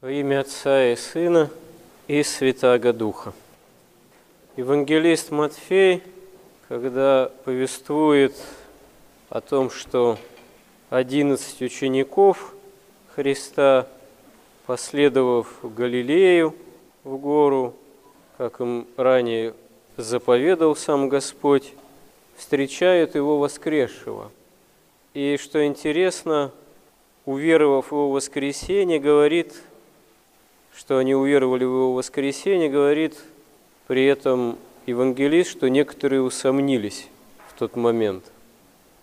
Во имя Отца и Сына и Святаго Духа. Евангелист Матфей, когда повествует о том, что одиннадцать учеников Христа, последовав в Галилею, в гору, как им ранее заповедал сам Господь, встречают его воскресшего. И что интересно, уверовав в его воскресение, говорит – что они уверовали в его воскресение, говорит при этом евангелист, что некоторые усомнились в тот момент.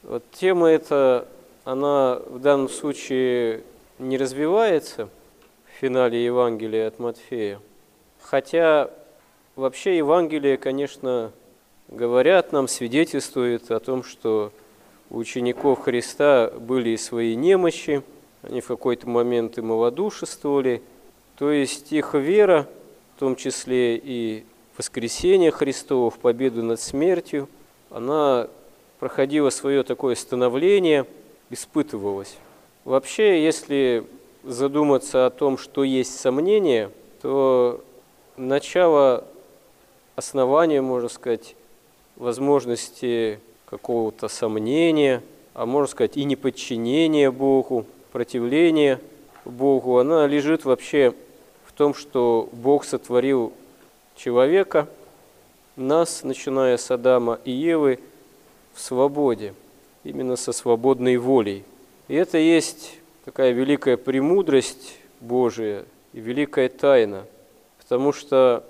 Вот тема эта, она в данном случае не развивается в финале Евангелия от Матфея. Хотя вообще Евангелие, конечно, говорят нам, свидетельствует о том, что у учеников Христа были и свои немощи, они в какой-то момент и малодушествовали – то есть их вера, в том числе и воскресение Христово в победу над смертью, она проходила свое такое становление, испытывалась. Вообще, если задуматься о том, что есть сомнение, то начало основания, можно сказать, возможности какого-то сомнения, а можно сказать и неподчинения Богу, противления Богу, она лежит вообще том, что Бог сотворил человека, нас, начиная с Адама и Евы, в свободе, именно со свободной волей. И это есть такая великая премудрость Божия и великая тайна, потому что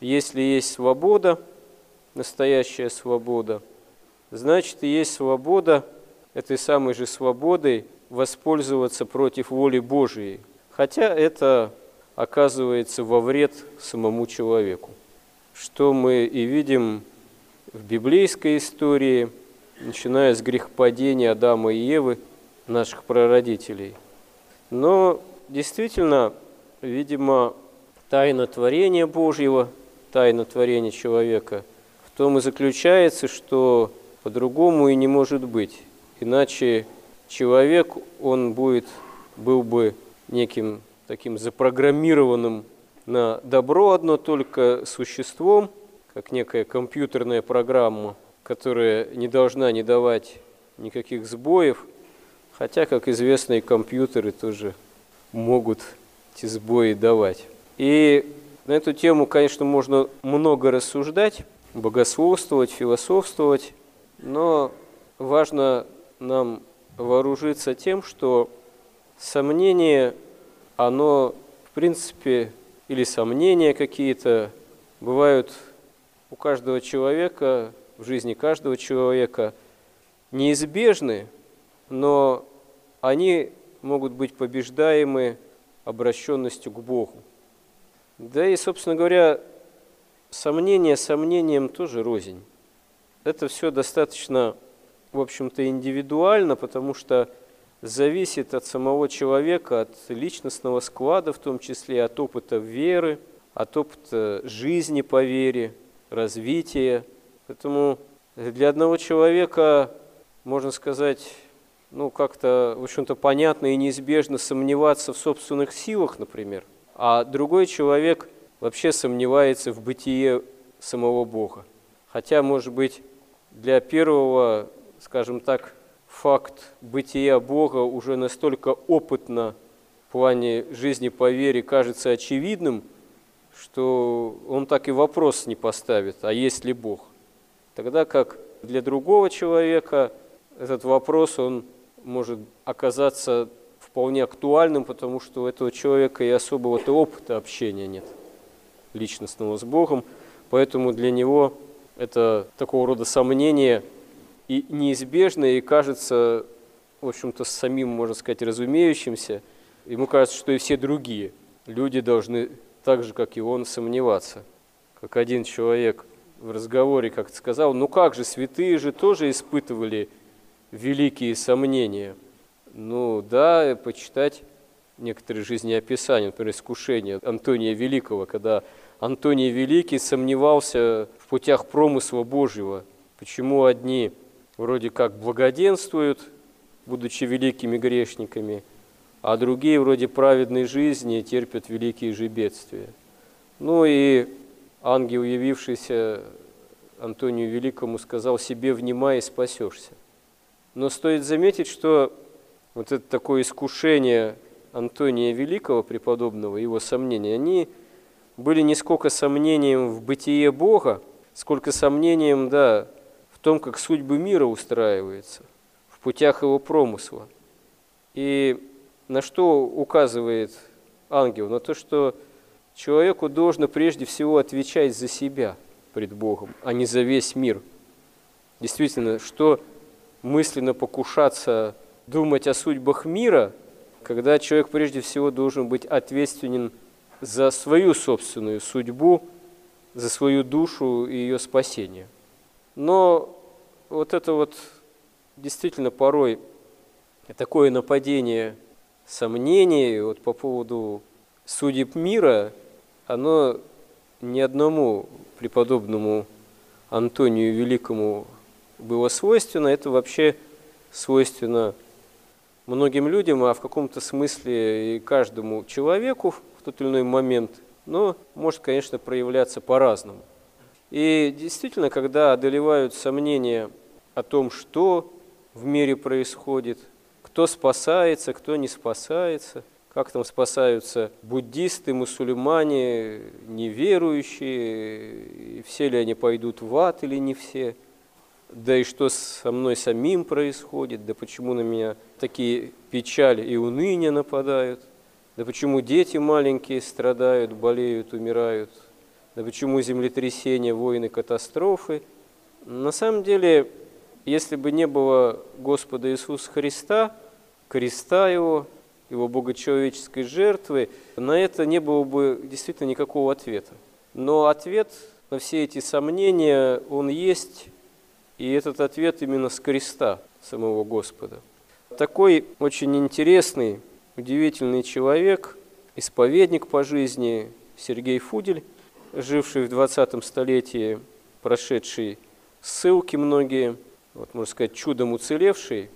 если есть свобода, настоящая свобода, значит и есть свобода этой самой же свободой воспользоваться против воли Божией. Хотя это оказывается во вред самому человеку. Что мы и видим в библейской истории, начиная с грехопадения Адама и Евы, наших прародителей. Но действительно, видимо, тайна творения Божьего, тайна творения человека в том и заключается, что по-другому и не может быть. Иначе человек, он будет, был бы неким таким запрограммированным на добро одно только существом, как некая компьютерная программа, которая не должна не давать никаких сбоев, хотя, как известно, и компьютеры тоже могут эти сбои давать. И на эту тему, конечно, можно много рассуждать, богословствовать, философствовать, но важно нам вооружиться тем, что сомнение оно, в принципе, или сомнения какие-то бывают у каждого человека, в жизни каждого человека неизбежны, но они могут быть побеждаемы обращенностью к Богу. Да и, собственно говоря, сомнение сомнением тоже рознь. Это все достаточно, в общем-то, индивидуально, потому что зависит от самого человека, от личностного склада, в том числе от опыта веры, от опыта жизни по вере, развития. Поэтому для одного человека, можно сказать, ну, как-то, в общем-то, понятно и неизбежно сомневаться в собственных силах, например, а другой человек вообще сомневается в бытие самого Бога. Хотя, может быть, для первого, скажем так, факт бытия Бога уже настолько опытно в плане жизни по вере кажется очевидным, что он так и вопрос не поставит, а есть ли Бог. Тогда как для другого человека этот вопрос, он может оказаться вполне актуальным, потому что у этого человека и особого-то опыта общения нет личностного с Богом, поэтому для него это такого рода сомнение – и неизбежно, и кажется, в общем-то, самим, можно сказать, разумеющимся. Ему кажется, что и все другие люди должны так же, как и он, сомневаться. Как один человек в разговоре как-то сказал, ну как же, святые же тоже испытывали великие сомнения. Ну да, почитать некоторые жизнеописания, например, искушение Антония Великого, когда Антоний Великий сомневался в путях промысла Божьего, почему одни вроде как благоденствуют, будучи великими грешниками, а другие вроде праведной жизни терпят великие же бедствия. Ну и ангел, явившийся Антонию Великому, сказал себе «внимай и спасешься». Но стоит заметить, что вот это такое искушение Антония Великого, преподобного, его сомнения, они были не сколько сомнением в бытие Бога, сколько сомнением, да, том, как судьбы мира устраивается, в путях его промысла. И на что указывает ангел? На то, что человеку должно прежде всего отвечать за себя пред Богом, а не за весь мир. Действительно, что мысленно покушаться думать о судьбах мира, когда человек прежде всего должен быть ответственен за свою собственную судьбу, за свою душу и ее спасение. Но вот это вот действительно порой такое нападение сомнений вот по поводу судеб мира, оно ни одному преподобному Антонию Великому было свойственно, это вообще свойственно многим людям, а в каком-то смысле и каждому человеку в тот или иной момент, но может, конечно, проявляться по-разному. И действительно, когда одолевают сомнения о том, что в мире происходит, кто спасается, кто не спасается, как там спасаются буддисты, мусульмане, неверующие, все ли они пойдут в ад или не все – да и что со мной самим происходит, да почему на меня такие печали и уныние нападают, да почему дети маленькие страдают, болеют, умирают, да почему землетрясения, войны, катастрофы. На самом деле, если бы не было Господа Иисуса Христа, креста Его, Его богочеловеческой жертвы, на это не было бы действительно никакого ответа. Но ответ на все эти сомнения, он есть и этот ответ именно с креста самого Господа. Такой очень интересный, удивительный человек, исповедник по жизни Сергей Фудель, живший в 20 столетии, прошедший ссылки многие, вот, можно сказать, чудом уцелевший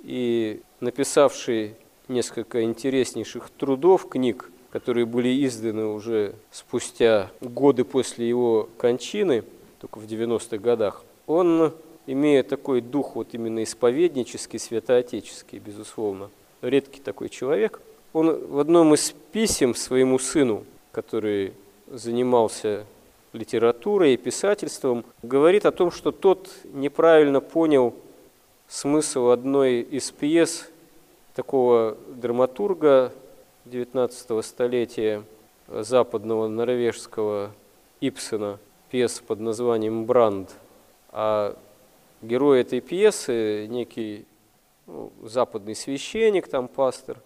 и написавший несколько интереснейших трудов, книг, которые были изданы уже спустя годы после его кончины, только в 90-х годах. Он, имея такой дух вот именно исповеднический, святоотеческий, безусловно, редкий такой человек, он в одном из писем своему сыну, который занимался литературой и писательством, говорит о том, что тот неправильно понял смысл одной из пьес такого драматурга XIX столетия западного норвежского Ипсена, пьес под названием «Бранд», а герой этой пьесы некий ну, западный священник, там пастор,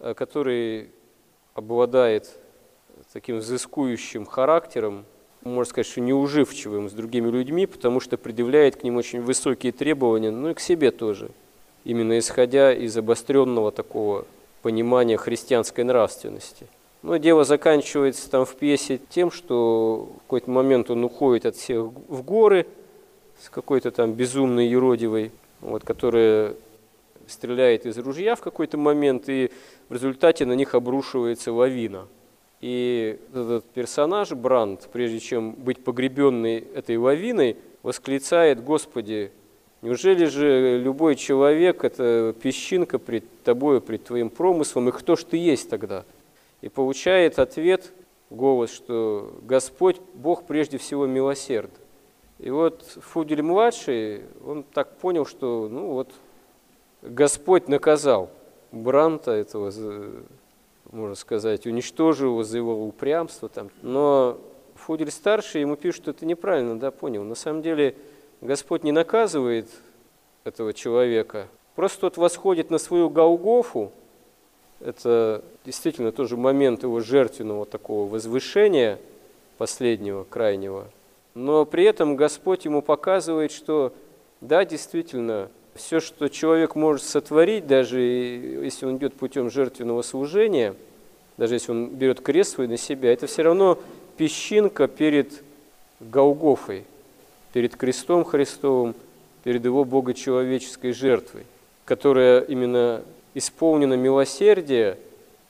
э, который обладает таким взыскующим характером, можно сказать, что неуживчивым с другими людьми, потому что предъявляет к ним очень высокие требования, ну и к себе тоже, именно исходя из обостренного такого понимания христианской нравственности. Но дело заканчивается там в пьесе тем, что в какой-то момент он уходит от всех в горы – с какой-то там безумной юродивой, вот, которая стреляет из ружья в какой-то момент, и в результате на них обрушивается лавина. И этот персонаж, Бранд, прежде чем быть погребенный этой лавиной, восклицает, Господи, неужели же любой человек – это песчинка пред тобою, пред твоим промыслом, и кто ж ты есть тогда? И получает ответ, голос, что Господь, Бог прежде всего милосерд. И вот Фудель-младший, он так понял, что ну вот Господь наказал Бранта этого, можно сказать, уничтожил его за его упрямство. Там. Но Фудель-старший ему пишет, что это неправильно, да, понял. На самом деле Господь не наказывает этого человека, просто тот восходит на свою Голгофу, это действительно тоже момент его жертвенного такого возвышения, последнего, крайнего – но при этом Господь ему показывает, что да, действительно, все, что человек может сотворить, даже если он идет путем жертвенного служения, даже если он берет крест свой на себя, это все равно песчинка перед Голгофой, перед крестом Христовым, перед его богочеловеческой жертвой, которая именно исполнено милосердие,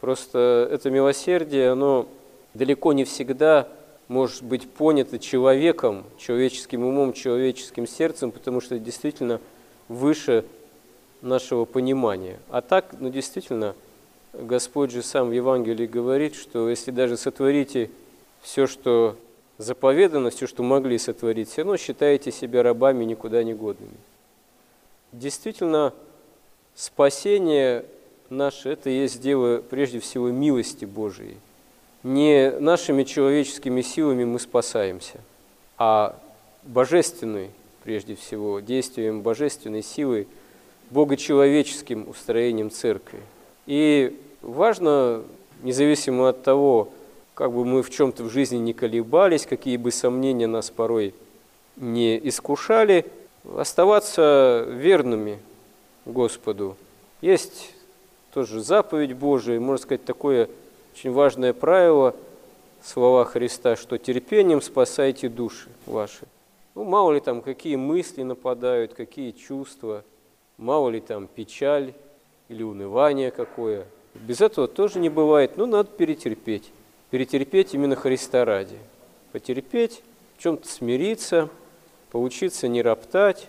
просто это милосердие, оно далеко не всегда может быть понято человеком, человеческим умом, человеческим сердцем, потому что действительно выше нашего понимания. А так, ну действительно, Господь же сам в Евангелии говорит, что если даже сотворите все, что заповедано, все, что могли сотворить, все равно считаете себя рабами никуда не годными. Действительно, спасение наше – это есть дело прежде всего милости Божией. Не нашими человеческими силами мы спасаемся, а божественной, прежде всего, действием божественной силы, богочеловеческим устроением церкви. И важно, независимо от того, как бы мы в чем-то в жизни не колебались, какие бы сомнения нас порой не искушали, оставаться верными Господу. Есть тоже заповедь Божия, можно сказать, такое очень важное правило, слова Христа, что терпением спасайте души ваши. Ну, мало ли там, какие мысли нападают, какие чувства, мало ли там печаль или унывание какое. Без этого тоже не бывает, но надо перетерпеть. Перетерпеть именно Христа ради. Потерпеть, в чем-то смириться, поучиться не роптать,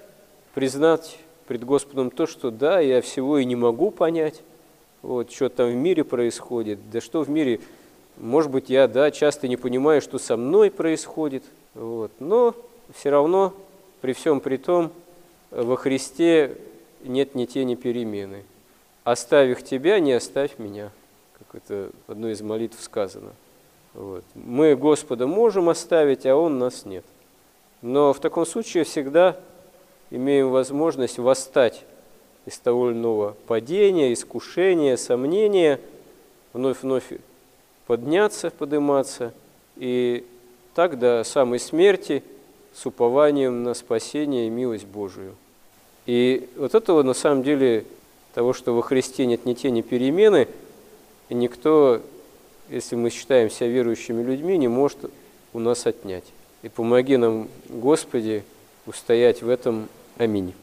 признать пред Господом то, что да, я всего и не могу понять, вот, что там в мире происходит, да что в мире, может быть, я, да, часто не понимаю, что со мной происходит, вот, но все равно, при всем при том, во Христе нет ни тени перемены. Оставив тебя, не оставь меня, как это в одной из молитв сказано – вот. Мы Господа можем оставить, а Он нас нет. Но в таком случае всегда имеем возможность восстать из того или иного падения, искушения, сомнения, вновь-вновь подняться, подниматься, и так до самой смерти с упованием на спасение и милость Божию. И вот этого на самом деле, того, что во Христе нет ни тени перемены, никто если мы считаем себя верующими людьми, не может у нас отнять. И помоги нам, Господи, устоять в этом. Аминь.